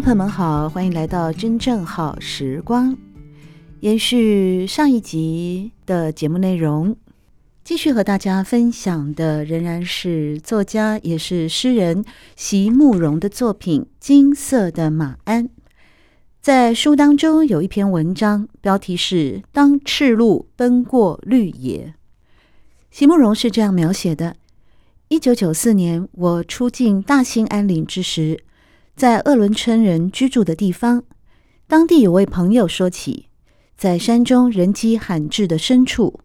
朋友们好，欢迎来到真正好时光。延续上一集的节目内容，继续和大家分享的仍然是作家也是诗人席慕蓉的作品《金色的马鞍》。在书当中有一篇文章，标题是《当赤鹿奔过绿野》。席慕蓉是这样描写的：一九九四年，我初进大兴安岭之时，在鄂伦春人居住的地方，当地有位朋友说起。在山中人迹罕至的深处，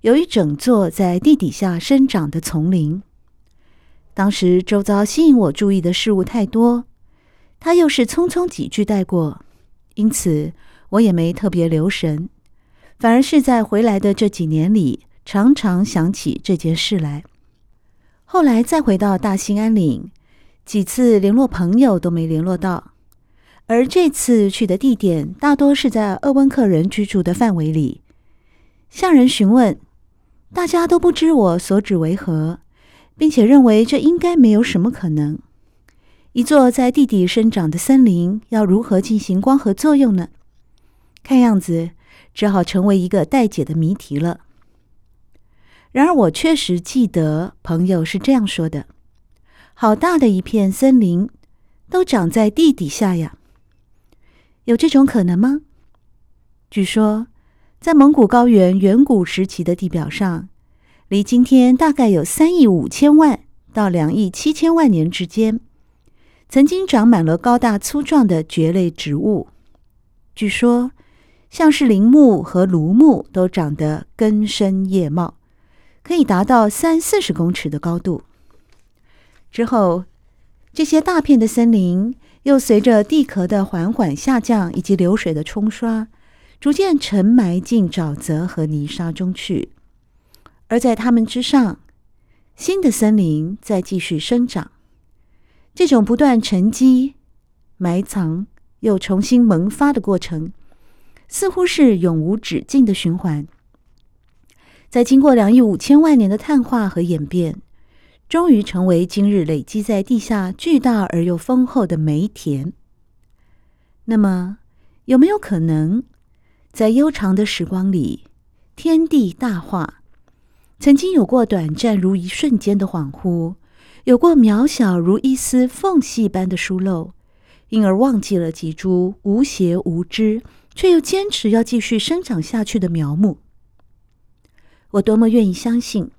有一整座在地底下生长的丛林。当时周遭吸引我注意的事物太多，他又是匆匆几句带过，因此我也没特别留神，反而是在回来的这几年里，常常想起这件事来。后来再回到大兴安岭，几次联络朋友都没联络到。而这次去的地点大多是在鄂温克人居住的范围里，向人询问，大家都不知我所指为何，并且认为这应该没有什么可能。一座在地底生长的森林要如何进行光合作用呢？看样子只好成为一个待解的谜题了。然而我确实记得朋友是这样说的：“好大的一片森林，都长在地底下呀。”有这种可能吗？据说，在蒙古高原远古时期的地表上，离今天大概有三亿五千万到两亿七千万年之间，曾经长满了高大粗壮的蕨类植物。据说，像是林木和芦木都长得根深叶茂，可以达到三四十公尺的高度。之后，这些大片的森林。又随着地壳的缓缓下降以及流水的冲刷，逐渐沉埋进沼泽和泥沙中去。而在它们之上，新的森林在继续生长。这种不断沉积、埋藏又重新萌发的过程，似乎是永无止境的循环。在经过两亿五千万年的碳化和演变。终于成为今日累积在地下巨大而又丰厚的煤田。那么，有没有可能，在悠长的时光里，天地大化，曾经有过短暂如一瞬间的恍惚，有过渺小如一丝缝隙般的疏漏，因而忘记了几株无邪无知却又坚持要继续生长下去的苗木？我多么愿意相信。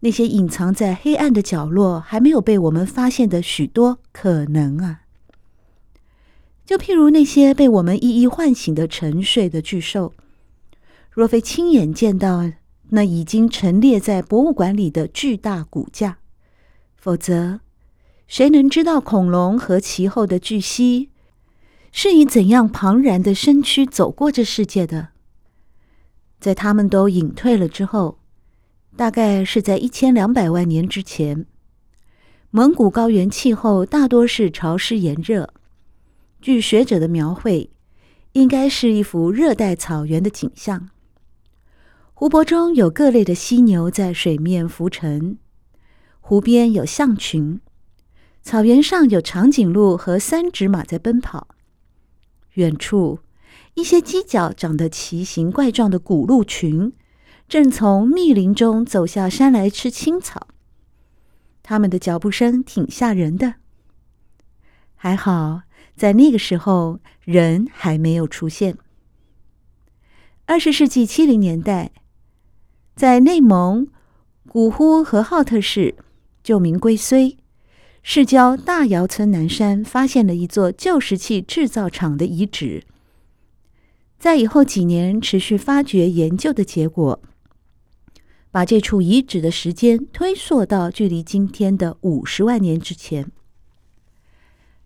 那些隐藏在黑暗的角落，还没有被我们发现的许多可能啊！就譬如那些被我们一一唤醒的沉睡的巨兽，若非亲眼见到那已经陈列在博物馆里的巨大骨架，否则谁能知道恐龙和其后的巨蜥是以怎样庞然的身躯走过这世界的？在他们都隐退了之后。大概是在一千两百万年之前，蒙古高原气候大多是潮湿炎热。据学者的描绘，应该是一幅热带草原的景象。湖泊中有各类的犀牛在水面浮沉，湖边有象群，草原上有长颈鹿和三趾马在奔跑。远处，一些犄角长得奇形怪状的古鹿群。正从密林中走下山来吃青草，他们的脚步声挺吓人的。还好，在那个时候人还没有出现。二十世纪七零年代，在内蒙古呼和浩特市旧名归绥市郊大窑村南山，发现了一座旧石器制造厂的遗址。在以后几年持续发掘研究的结果。把这处遗址的时间推溯到距离今天的五十万年之前。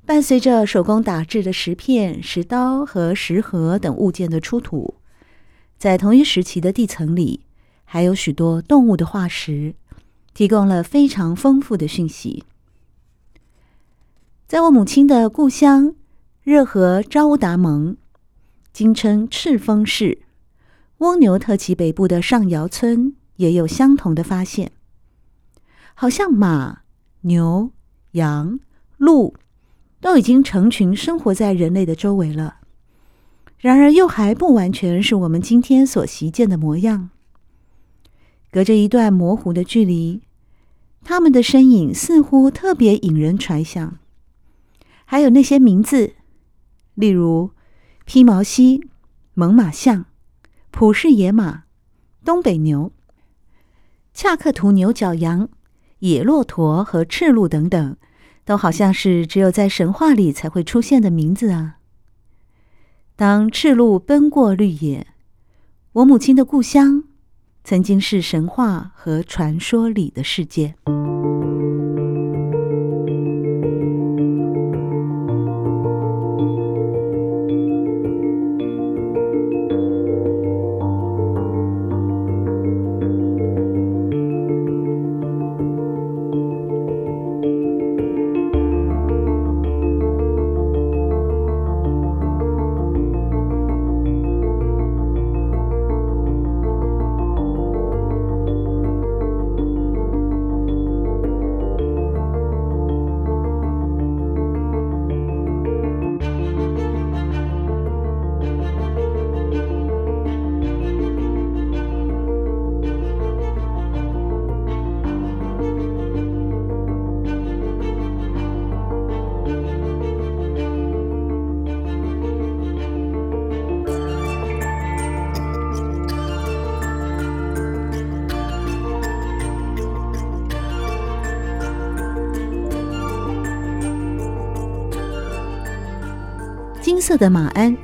伴随着手工打制的石片、石刀和石盒等物件的出土，在同一时期的地层里，还有许多动物的化石，提供了非常丰富的讯息。在我母亲的故乡热河昭乌达盟，今称赤峰市，蜗牛特旗北部的上窑村，也有相同的发现，好像马、牛、羊、鹿。都已经成群生活在人类的周围了，然而又还不完全是我们今天所习见的模样。隔着一段模糊的距离，他们的身影似乎特别引人揣想。还有那些名字，例如披毛犀、猛犸象、普氏野马、东北牛、恰克图牛角羊、野骆驼和赤鹿等等。都好像是只有在神话里才会出现的名字啊！当赤鹿奔过绿野，我母亲的故乡曾经是神话和传说里的世界。色的马鞍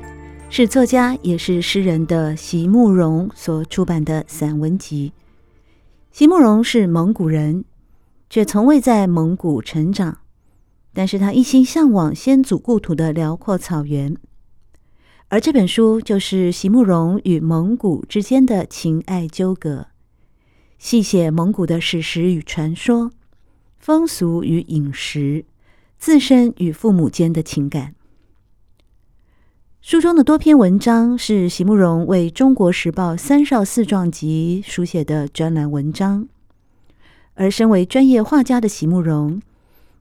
是作家也是诗人的席慕蓉所出版的散文集。席慕蓉是蒙古人，却从未在蒙古成长，但是他一心向往先祖故土的辽阔草原。而这本书就是席慕蓉与蒙古之间的情爱纠葛，细写蒙古的史实与传说、风俗与饮食、自身与父母间的情感。书中的多篇文章是席慕蓉为《中国时报》三少四壮集书写的专栏文章，而身为专业画家的席慕蓉，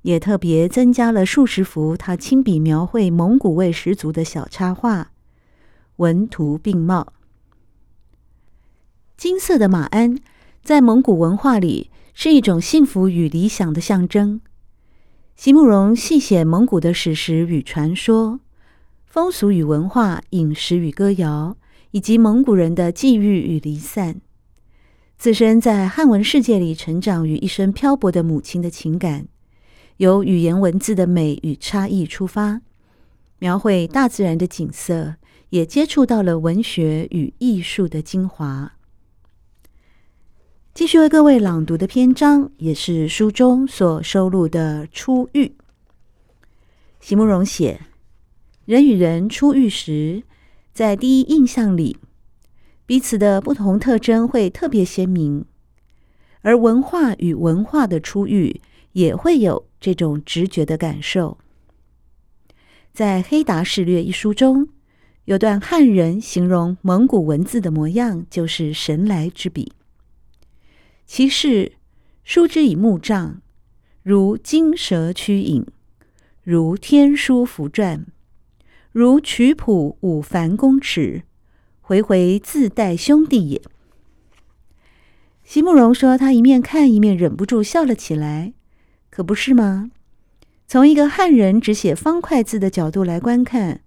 也特别增加了数十幅他亲笔描绘蒙古味十足的小插画，文图并茂。金色的马鞍在蒙古文化里是一种幸福与理想的象征。席慕蓉细写蒙古的史实与传说。风俗与文化、饮食与歌谣，以及蒙古人的际遇与离散，自身在汉文世界里成长与一生漂泊的母亲的情感，由语言文字的美与差异出发，描绘大自然的景色，也接触到了文学与艺术的精华。继续为各位朗读的篇章，也是书中所收录的初遇。席慕蓉写。人与人初遇时，在第一印象里，彼此的不同特征会特别鲜明；而文化与文化的初遇，也会有这种直觉的感受。在《黑达事略》一书中，有段汉人形容蒙古文字的模样，就是神来之笔。其是书之以木杖，如金蛇屈影，如天书符篆。如曲谱五凡公尺，回回自带兄弟也。席慕蓉说：“他一面看，一面忍不住笑了起来。可不是吗？从一个汉人只写方块字的角度来观看，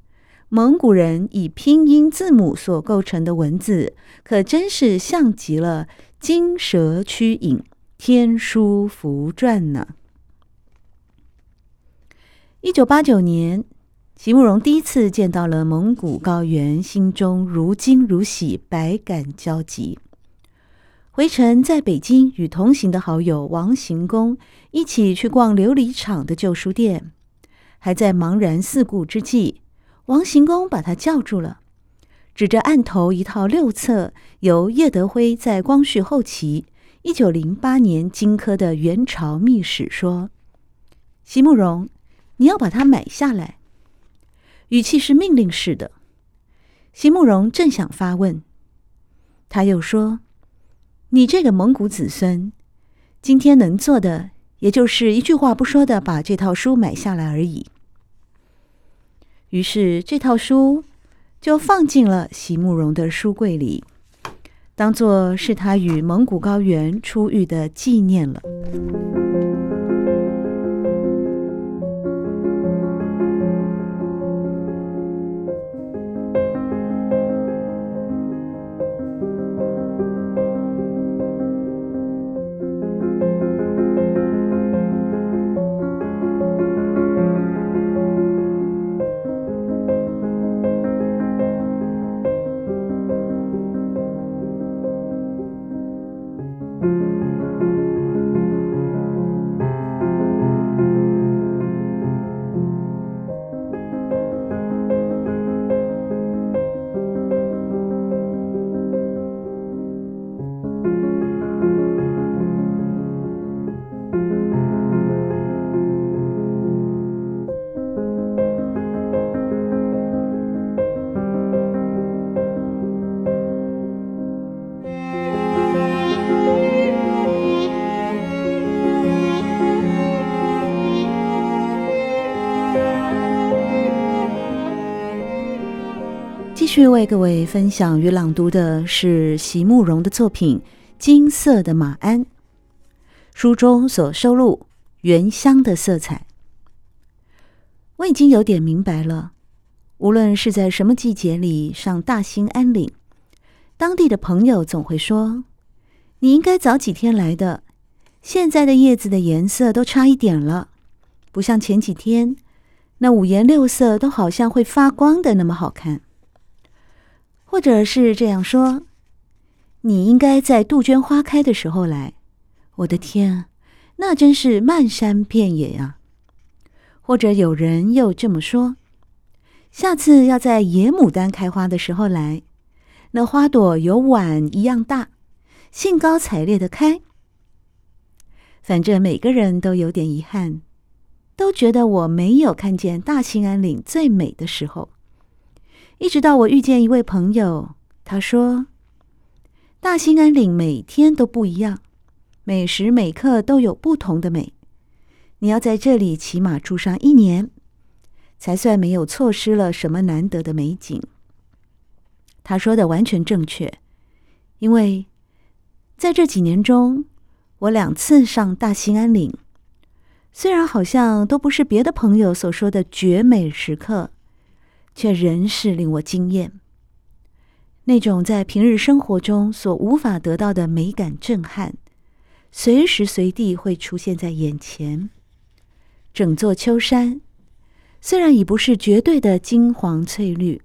蒙古人以拼音字母所构成的文字，可真是像极了金蛇屈影、天书符篆呢。”一九八九年。席慕蓉第一次见到了蒙古高原，心中如惊如喜，百感交集。回程在北京与同行的好友王行宫一起去逛琉璃厂的旧书店，还在茫然四顾之际，王行宫把他叫住了，指着案头一套六册由叶德辉在光绪后期一九零八年精刻的元朝秘史说：“席慕蓉，你要把它买下来。”语气是命令式的。席慕蓉正想发问，他又说：“你这个蒙古子孙，今天能做的，也就是一句话不说的把这套书买下来而已。”于是这套书就放进了席慕蓉的书柜里，当做是他与蒙古高原初遇的纪念了。续为各位分享与朗读的是席慕蓉的作品《金色的马鞍》，书中所收录原乡的色彩。我已经有点明白了，无论是在什么季节里上大兴安岭，当地的朋友总会说：“你应该早几天来的，现在的叶子的颜色都差一点了，不像前几天那五颜六色都好像会发光的那么好看。”或者是这样说，你应该在杜鹃花开的时候来。我的天，那真是漫山遍野呀！或者有人又这么说，下次要在野牡丹开花的时候来，那花朵有碗一样大，兴高采烈的开。反正每个人都有点遗憾，都觉得我没有看见大兴安岭最美的时候。一直到我遇见一位朋友，他说：“大兴安岭每天都不一样，每时每刻都有不同的美。你要在这里起码住上一年，才算没有错失了什么难得的美景。”他说的完全正确，因为在这几年中，我两次上大兴安岭，虽然好像都不是别的朋友所说的绝美时刻。却仍是令我惊艳，那种在平日生活中所无法得到的美感震撼，随时随地会出现在眼前。整座秋山虽然已不是绝对的金黄翠绿，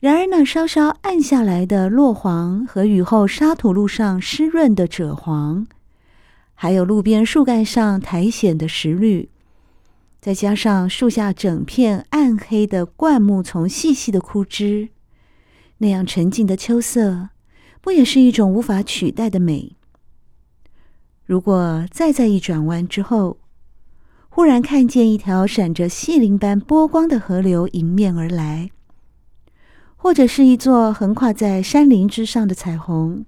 然而那稍稍暗下来的落黄和雨后沙土路上湿润的赭黄，还有路边树干上苔藓的石绿。再加上树下整片暗黑的灌木丛，细细的枯枝，那样沉静的秋色，不也是一种无法取代的美？如果再在一转弯之后，忽然看见一条闪着细鳞般波光的河流迎面而来，或者是一座横跨在山林之上的彩虹，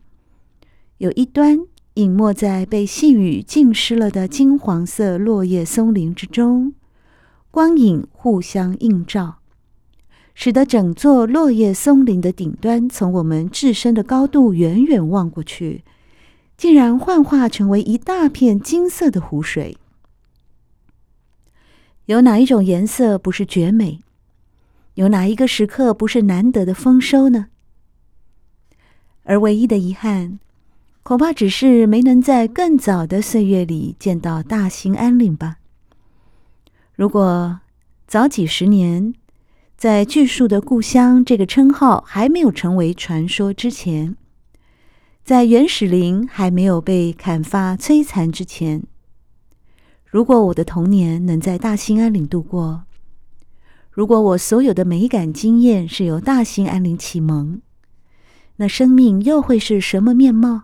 有一端隐没在被细雨浸湿了的金黄色落叶松林之中。光影互相映照，使得整座落叶松林的顶端，从我们置身的高度远远望过去，竟然幻化成为一大片金色的湖水。有哪一种颜色不是绝美？有哪一个时刻不是难得的丰收呢？而唯一的遗憾，恐怕只是没能在更早的岁月里见到大兴安岭吧。如果早几十年，在巨树的故乡这个称号还没有成为传说之前，在原始林还没有被砍伐摧残之前，如果我的童年能在大兴安岭度过，如果我所有的美感经验是由大兴安岭启蒙，那生命又会是什么面貌？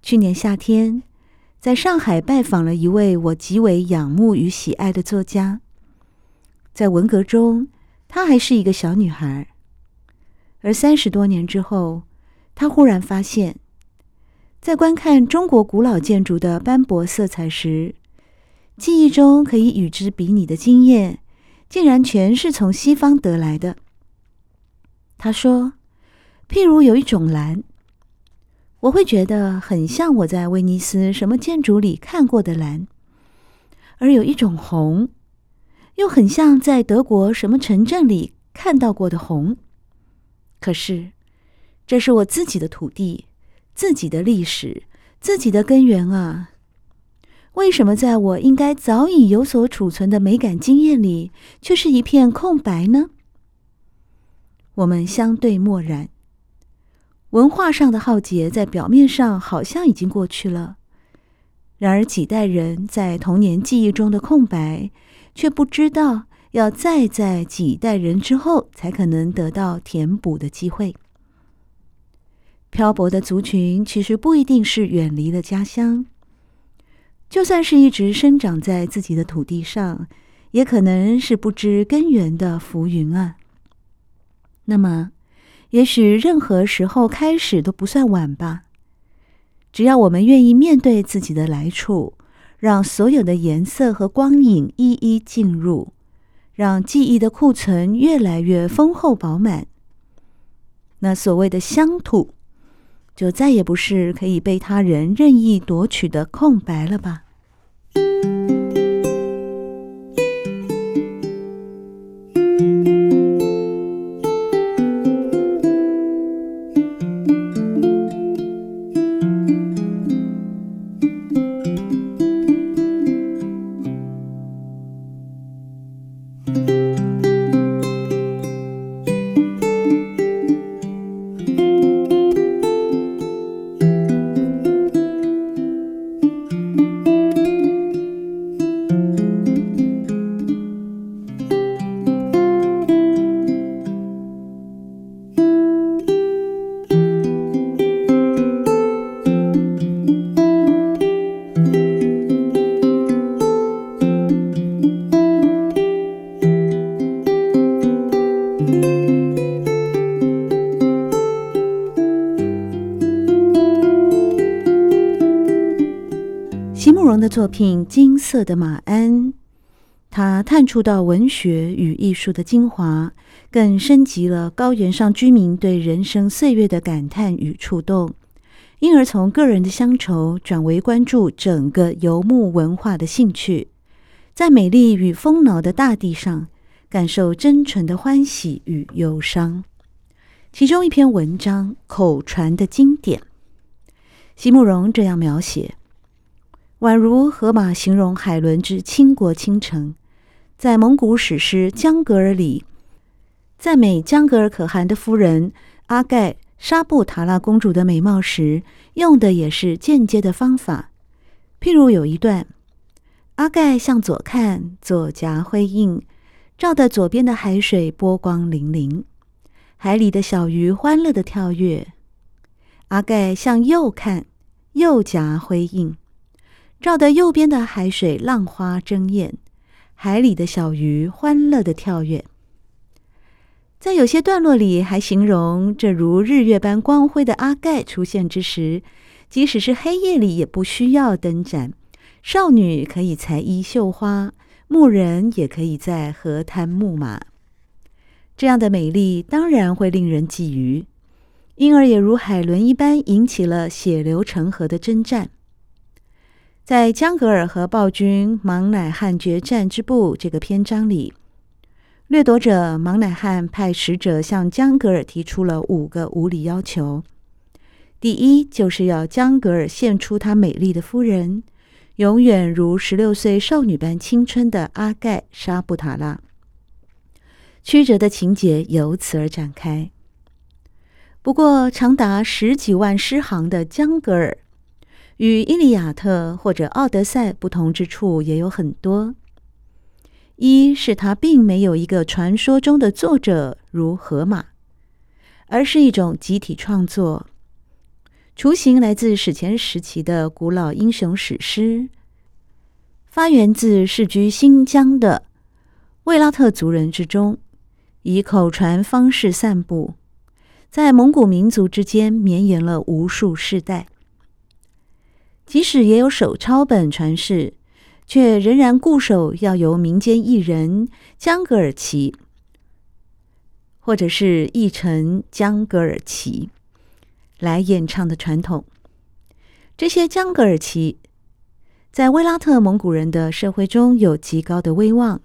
去年夏天，在上海拜访了一位我极为仰慕与喜爱的作家。在文革中，她还是一个小女孩，而三十多年之后，她忽然发现，在观看中国古老建筑的斑驳色彩时，记忆中可以与之比拟的经验，竟然全是从西方得来的。她说：“譬如有一种蓝。”我会觉得很像我在威尼斯什么建筑里看过的蓝，而有一种红，又很像在德国什么城镇里看到过的红。可是，这是我自己的土地，自己的历史，自己的根源啊！为什么在我应该早已有所储存的美感经验里，却是一片空白呢？我们相对默然。文化上的浩劫在表面上好像已经过去了，然而几代人在童年记忆中的空白，却不知道要再在几代人之后才可能得到填补的机会。漂泊的族群其实不一定是远离了家乡，就算是一直生长在自己的土地上，也可能是不知根源的浮云啊。那么，也许任何时候开始都不算晚吧，只要我们愿意面对自己的来处，让所有的颜色和光影一一进入，让记忆的库存越来越丰厚饱满，那所谓的乡土，就再也不是可以被他人任意夺取的空白了吧。作品《金色的马鞍》，他探触到文学与艺术的精华，更升级了高原上居民对人生岁月的感叹与触动，因而从个人的乡愁转为关注整个游牧文化的兴趣，在美丽与丰饶的大地上感受真纯的欢喜与忧伤。其中一篇文章口传的经典，席慕蓉这样描写。宛如荷马形容海伦之倾国倾城，在蒙古史诗《江格尔》里，赞美江格尔可汗的夫人阿盖沙布塔拉公主的美貌时，用的也是间接的方法。譬如有一段：阿盖向左看，左颊辉映，照得左边的海水波光粼粼，海里的小鱼欢乐地跳跃。阿盖向右看，右颊辉映。照得右边的海水浪花争艳，海里的小鱼欢乐地跳跃。在有些段落里，还形容这如日月般光辉的阿盖出现之时，即使是黑夜里也不需要灯盏，少女可以裁衣绣花，牧人也可以在河滩牧马。这样的美丽当然会令人觊觎，因而也如海伦一般引起了血流成河的征战。在江格尔和暴君莽乃汉决战之部这个篇章里，掠夺者莽乃汉派使者向江格尔提出了五个无理要求。第一，就是要江格尔献出他美丽的夫人，永远如十六岁少女般青春的阿盖沙布塔拉。曲折的情节由此而展开。不过，长达十几万诗行的江格尔，与《伊利亚特》或者《奥德赛》不同之处也有很多。一是他并没有一个传说中的作者如荷马，而是一种集体创作，雏形来自史前时期的古老英雄史诗，发源自世居新疆的卫拉特族人之中，以口传方式散布，在蒙古民族之间绵延了无数世代。即使也有手抄本传世。却仍然固守要由民间艺人江格尔奇，或者是译成江格尔奇来演唱的传统。这些江格尔奇在维拉特蒙古人的社会中有极高的威望，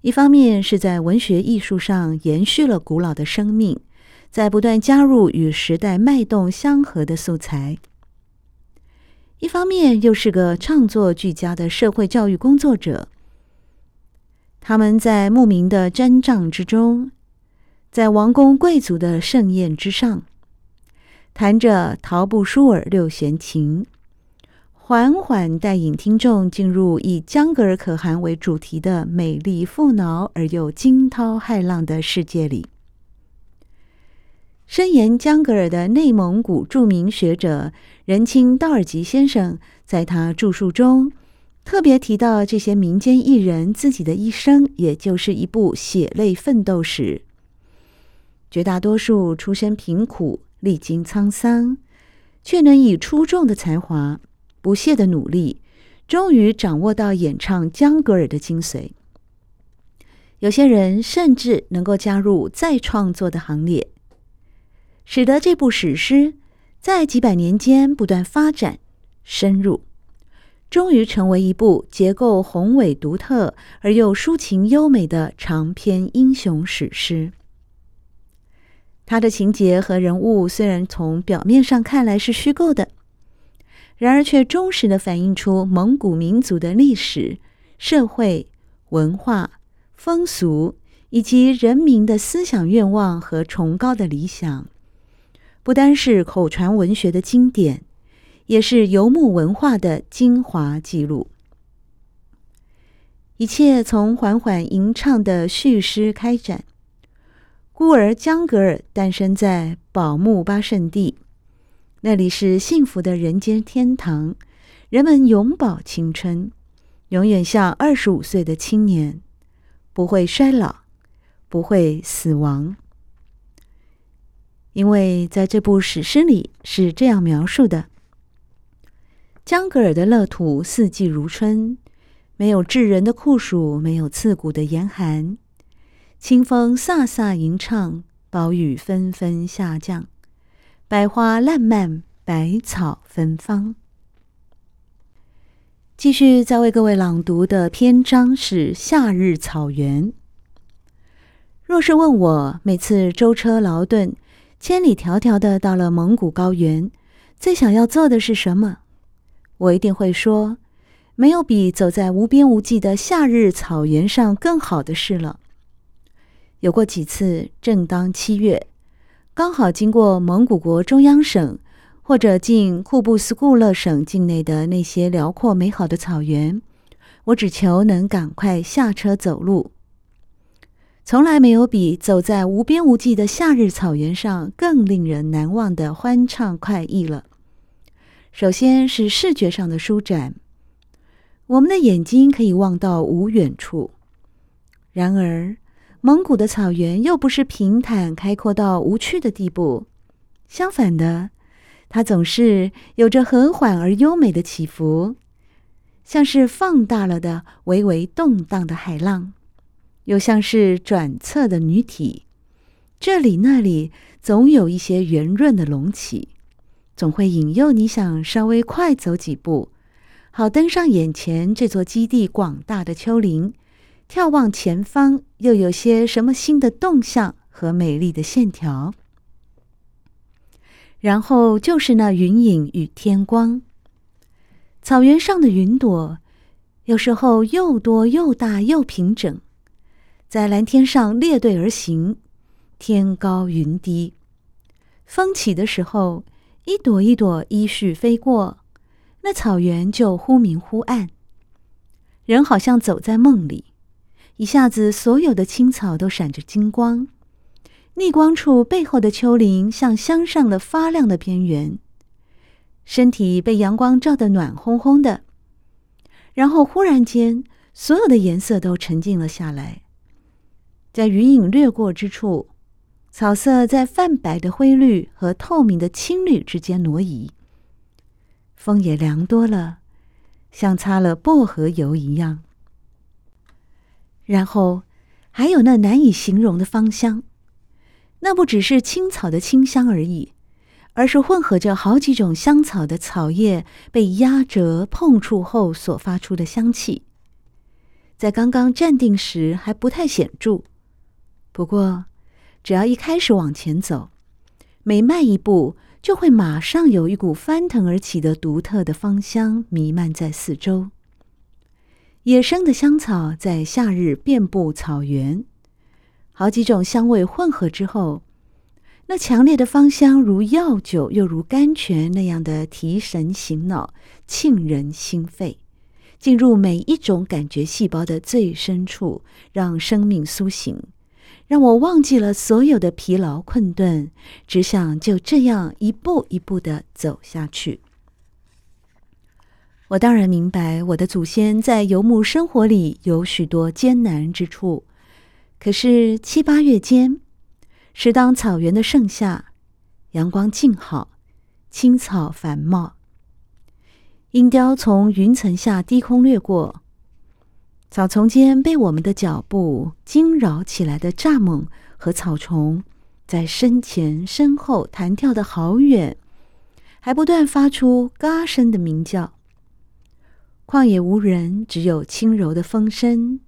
一方面是在文学艺术上延续了古老的生命，在不断加入与时代脉动相合的素材。一方面又是个创作俱佳的社会教育工作者，他们在牧民的毡帐之中，在王公贵族的盛宴之上，弹着陶布舒尔六弦琴，缓缓带领听众进入以江格尔可汗为主题的美丽富饶而又惊涛骇浪的世界里。深研江格尔的内蒙古著名学者仁钦道尔吉先生，在他著述中特别提到，这些民间艺人自己的一生，也就是一部血泪奋斗史。绝大多数出身贫苦，历经沧桑，却能以出众的才华、不懈的努力，终于掌握到演唱江格尔的精髓。有些人甚至能够加入再创作的行列。使得这部史诗在几百年间不断发展、深入，终于成为一部结构宏伟、独特而又抒情优美的长篇英雄史诗。它的情节和人物虽然从表面上看来是虚构的，然而却忠实地反映出蒙古民族的历史、社会、文化、风俗以及人民的思想愿望和崇高的理想。不单是口传文学的经典，也是游牧文化的精华记录。一切从缓缓吟唱的序诗开展。孤儿江格尔诞生在宝木巴圣地，那里是幸福的人间天堂，人们永葆青春，永远像二十五岁的青年，不会衰老，不会死亡。因为在这部史诗里是这样描述的：江格尔的乐土四季如春，没有炙人的酷暑，没有刺骨的严寒，清风飒飒吟唱，暴雨纷纷下降，百花烂漫，百草芬芳。继续再为各位朗读的篇章是《夏日草原》。若是问我，每次舟车劳顿，千里迢迢的到了蒙古高原，最想要做的是什么？我一定会说，没有比走在无边无际的夏日草原上更好的事了。有过几次，正当七月，刚好经过蒙古国中央省，或者进库布斯顾勒省境内的那些辽阔美好的草原，我只求能赶快下车走路。从来没有比走在无边无际的夏日草原上更令人难忘的欢畅快意了。首先是视觉上的舒展，我们的眼睛可以望到无远处。然而，蒙古的草原又不是平坦开阔到无趣的地步，相反的，它总是有着和缓而优美的起伏，像是放大了的微微动荡的海浪。又像是转侧的女体，这里那里总有一些圆润的隆起，总会引诱你想稍微快走几步，好登上眼前这座基地广大的丘陵，眺望前方又有些什么新的动向和美丽的线条。然后就是那云影与天光，草原上的云朵有时候又多又大又平整。在蓝天上列队而行，天高云低，风起的时候，一朵一朵依序飞过，那草原就忽明忽暗。人好像走在梦里，一下子所有的青草都闪着金光，逆光处背后的丘陵像镶上了发亮的边缘，身体被阳光照得暖烘烘的。然后忽然间，所有的颜色都沉静了下来，在云影掠过之处。草色在泛白的灰绿和透明的青绿之间挪移，风也凉多了，像擦了薄荷油一样。然后还有那难以形容的芳香，那不只是青草的清香而已，而是混合着好几种香草的草叶被压折碰触后所发出的香气。在刚刚站定时还不太显著，不过。只要一开始往前走，每迈一步，就会马上有一股翻腾而起的独特的芳香弥漫在四周。野生的香草在夏日遍布草原，好几种香味混合之后，那强烈的芳香如药酒又如甘泉那样的提神醒脑、沁人心肺，进入每一种感觉细胞的最深处，让生命苏醒。让我忘记了所有的疲劳困顿，只想就这样一步一步的走下去。我当然明白，我的祖先在游牧生活里有许多艰难之处。可是七八月间，是当草原的盛夏，阳光静好，青草繁茂，鹰雕从云层下低空掠过。草丛间被我们的脚步惊扰起来的蚱蜢和草虫，在身前身后弹跳得好远，还不断发出嘎声的鸣叫。旷野无人，只有轻柔的风声。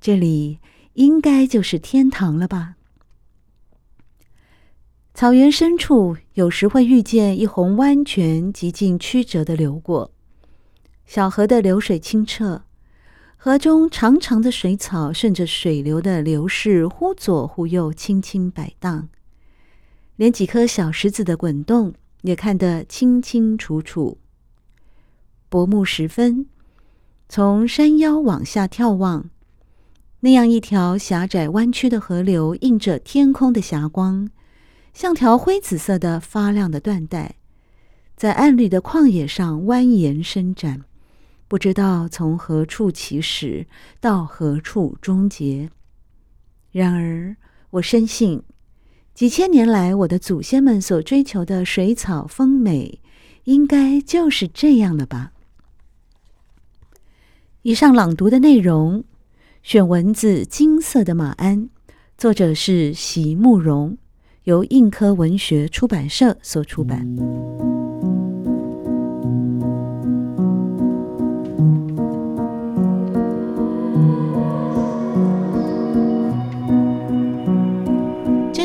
这里应该就是天堂了吧？草原深处，有时会遇见一泓弯泉，极尽曲折的流过。小河的流水清澈。河中长长的水草顺着水流的流势，忽左忽右，轻轻摆荡，连几颗小石子的滚动也看得清清楚楚。薄暮时分，从山腰往下眺望，那样一条狭窄弯曲的河流，映着天空的霞光，像条灰紫色的发亮的缎带，在暗绿的旷野上蜿蜒伸展。不知道从何处起始，到何处终结。然而，我深信，几千年来我的祖先们所追求的水草丰美，应该就是这样了吧。以上朗读的内容，选文字金色的马鞍，作者是席慕蓉，由印刻文学出版社所出版。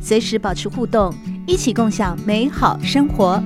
随时保持互动，一起共享美好生活。